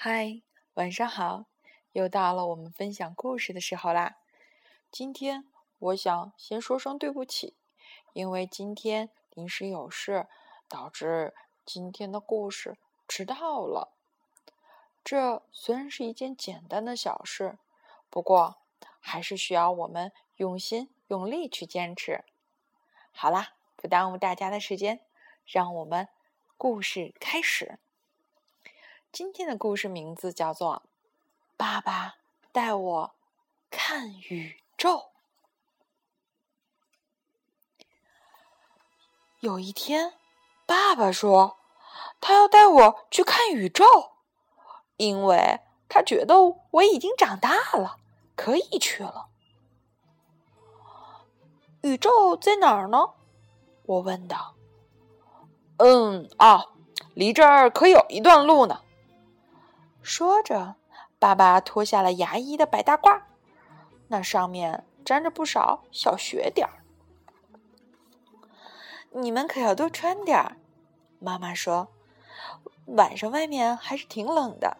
嗨，晚上好！又到了我们分享故事的时候啦。今天我想先说声对不起，因为今天临时有事，导致今天的故事迟到了。这虽然是一件简单的小事，不过还是需要我们用心用力去坚持。好啦，不耽误大家的时间，让我们故事开始。今天的故事名字叫做《爸爸带我看宇宙》。有一天，爸爸说他要带我去看宇宙，因为他觉得我已经长大了，可以去了。宇宙在哪儿呢？我问道。嗯啊，离这儿可有一段路呢。说着，爸爸脱下了牙医的白大褂，那上面沾着不少小雪点儿。你们可要多穿点儿，妈妈说，晚上外面还是挺冷的。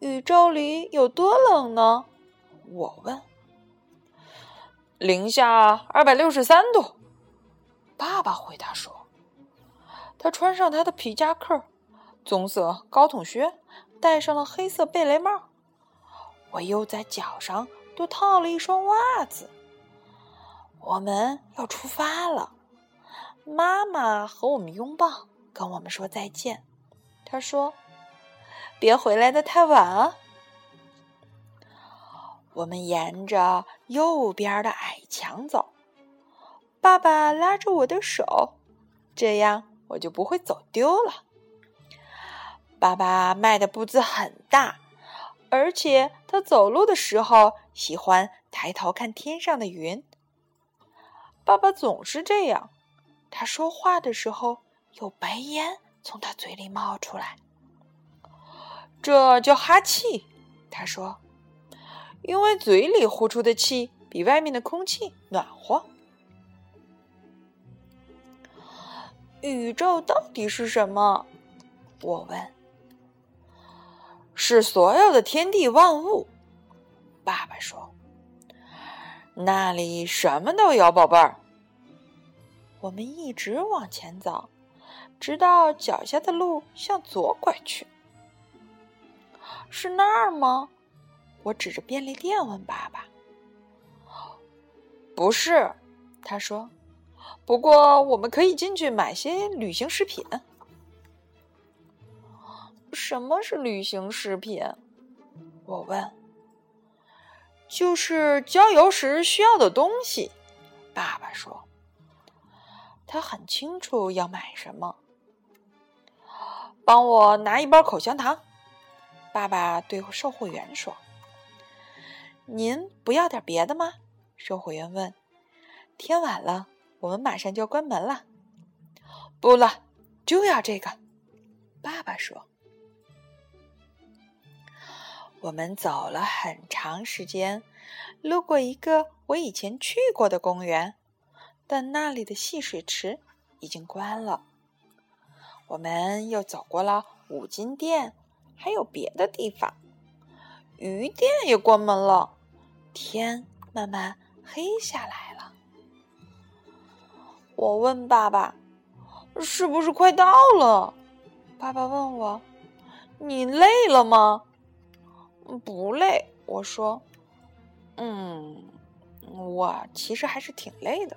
宇宙里有多冷呢？我问。零下二百六十三度，爸爸回答说。他穿上他的皮夹克。棕色高筒靴，戴上了黑色贝雷帽。我又在脚上多套了一双袜子。我们要出发了。妈妈和我们拥抱，跟我们说再见。她说：“别回来的太晚啊。”我们沿着右边的矮墙走。爸爸拉着我的手，这样我就不会走丢了。爸爸迈的步子很大，而且他走路的时候喜欢抬头看天上的云。爸爸总是这样，他说话的时候有白烟从他嘴里冒出来，这叫哈气。他说，因为嘴里呼出的气比外面的空气暖和。宇宙到底是什么？我问。是所有的天地万物，爸爸说：“那里什么都有，宝贝儿。”我们一直往前走，直到脚下的路向左拐去。是那儿吗？我指着便利店问爸爸。“不是。”他说，“不过我们可以进去买些旅行食品。”什么是旅行食品？我问。就是郊游时需要的东西。爸爸说。他很清楚要买什么。帮我拿一包口香糖。爸爸对售货员说。您不要点别的吗？售货员问。天晚了，我们马上就要关门了。不了，就要这个。爸爸说。我们走了很长时间，路过一个我以前去过的公园，但那里的戏水池已经关了。我们又走过了五金店，还有别的地方，鱼店也关门了。天慢慢黑下来了。我问爸爸：“是不是快到了？”爸爸问我：“你累了吗？”不累，我说，嗯，我其实还是挺累的。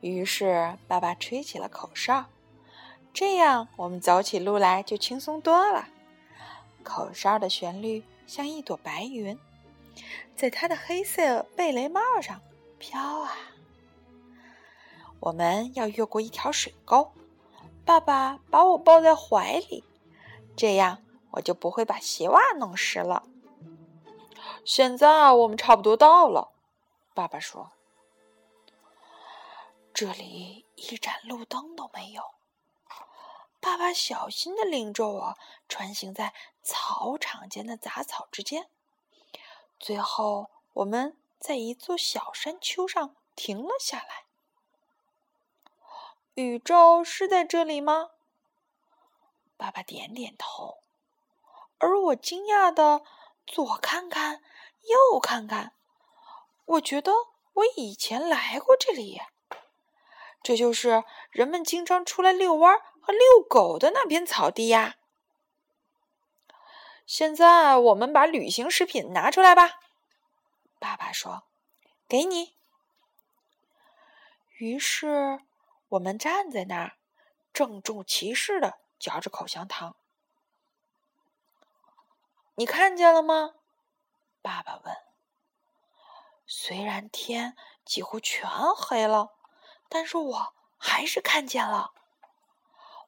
于是爸爸吹起了口哨，这样我们走起路来就轻松多了。口哨的旋律像一朵白云，在他的黑色贝雷帽上飘啊。我们要越过一条水沟，爸爸把我抱在怀里，这样。我就不会把鞋袜弄湿了。现在我们差不多到了，爸爸说。这里一盏路灯都没有。爸爸小心的领着我穿行在草场间的杂草之间，最后我们在一座小山丘上停了下来。宇宙是在这里吗？爸爸点点头，而我惊讶的左看看，右看看，我觉得我以前来过这里。这就是人们经常出来遛弯和遛狗的那片草地呀。现在我们把旅行食品拿出来吧，爸爸说：“给你。”于是我们站在那儿，郑重其事的嚼着口香糖。你看见了吗？爸爸问。虽然天几乎全黑了，但是我还是看见了。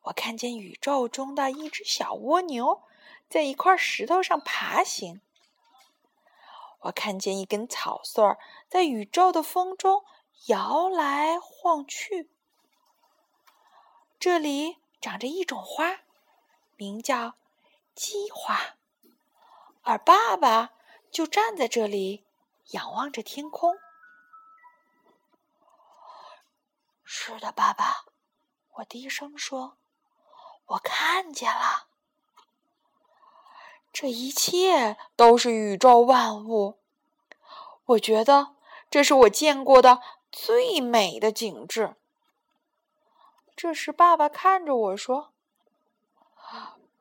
我看见宇宙中的一只小蜗牛。在一块石头上爬行，我看见一根草穗儿在宇宙的风中摇来晃去。这里长着一种花，名叫鸡花，而爸爸就站在这里，仰望着天空。是的，爸爸，我低声说：“我看见了。”这一切都是宇宙万物，我觉得这是我见过的最美的景致。这时，爸爸看着我说：“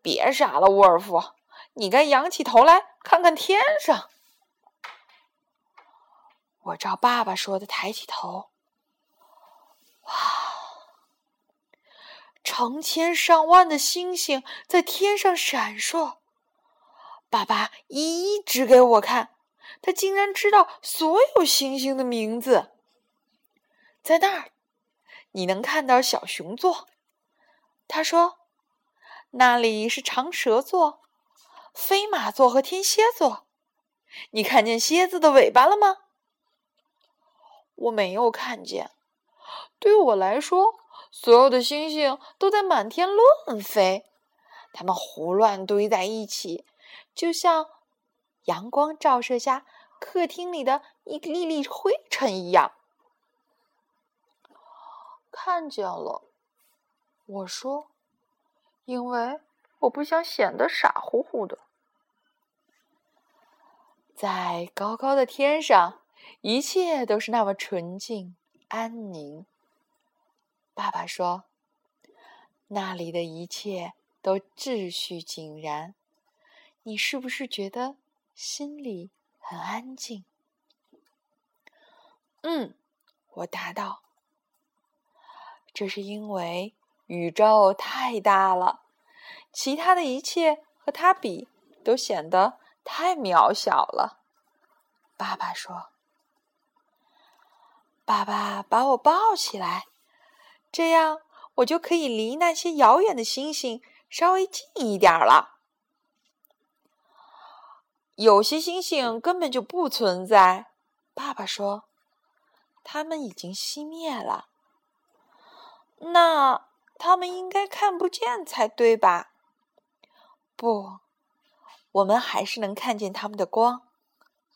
别傻了，沃尔夫，你该仰起头来看看天上。”我照爸爸说的抬起头，哇，成千上万的星星在天上闪烁。爸爸一一指给我看，他竟然知道所有星星的名字。在那儿，你能看到小熊座。他说：“那里是长蛇座、飞马座和天蝎座。”你看见蝎子的尾巴了吗？我没有看见。对我来说，所有的星星都在满天乱飞，它们胡乱堆在一起。就像阳光照射下客厅里的一粒粒灰尘一样，看见了。我说，因为我不想显得傻乎乎的。在高高的天上，一切都是那么纯净安宁。爸爸说，那里的一切都秩序井然。你是不是觉得心里很安静？嗯，我答道。这是因为宇宙太大了，其他的一切和它比都显得太渺小了。爸爸说：“爸爸把我抱起来，这样我就可以离那些遥远的星星稍微近一点了。”有些星星根本就不存在，爸爸说，它们已经熄灭了。那它们应该看不见才对吧？不，我们还是能看见它们的光。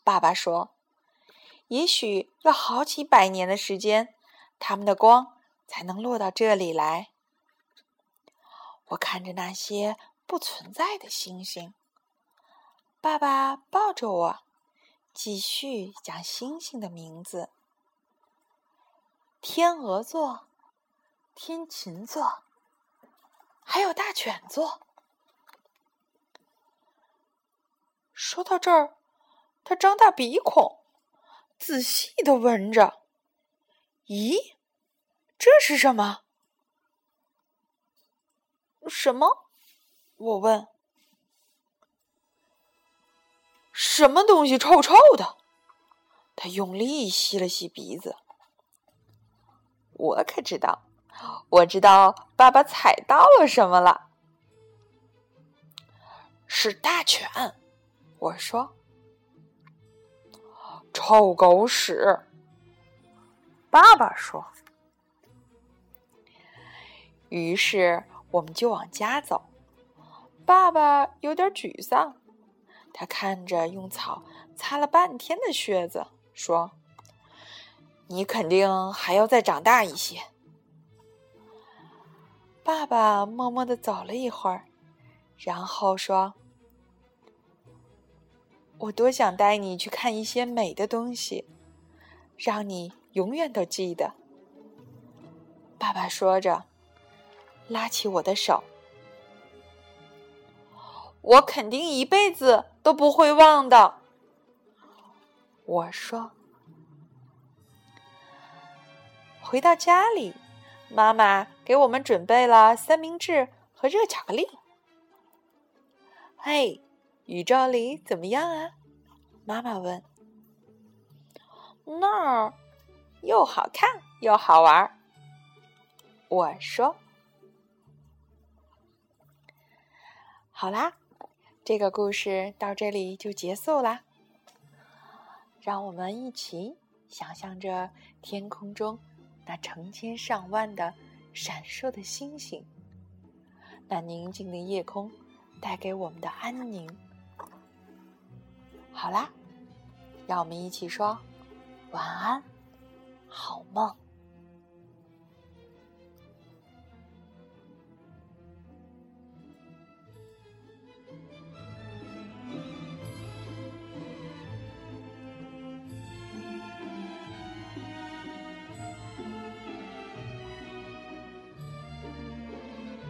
爸爸说，也许要好几百年的时间，它们的光才能落到这里来。我看着那些不存在的星星。爸爸抱着我，继续讲星星的名字：天鹅座、天琴座，还有大犬座。说到这儿，他张大鼻孔，仔细的闻着。咦，这是什么？什么？我问。什么东西臭臭的？他用力吸了吸鼻子。我可知道，我知道爸爸踩到了什么了。是大犬，我说。臭狗屎，爸爸说。于是我们就往家走。爸爸有点沮丧。他看着用草擦了半天的靴子，说：“你肯定还要再长大一些。”爸爸默默的走了一会儿，然后说：“我多想带你去看一些美的东西，让你永远都记得。”爸爸说着，拉起我的手。我肯定一辈子都不会忘的。我说。回到家里，妈妈给我们准备了三明治和热巧克力。嘿，宇宙里怎么样啊？妈妈问。那儿又好看又好玩儿。我说。好啦，这个故事到这里就结束啦。让我们一起想象着天空中。那成千上万的闪烁的星星，那宁静的夜空带给我们的安宁。好啦，让我们一起说晚安，好梦。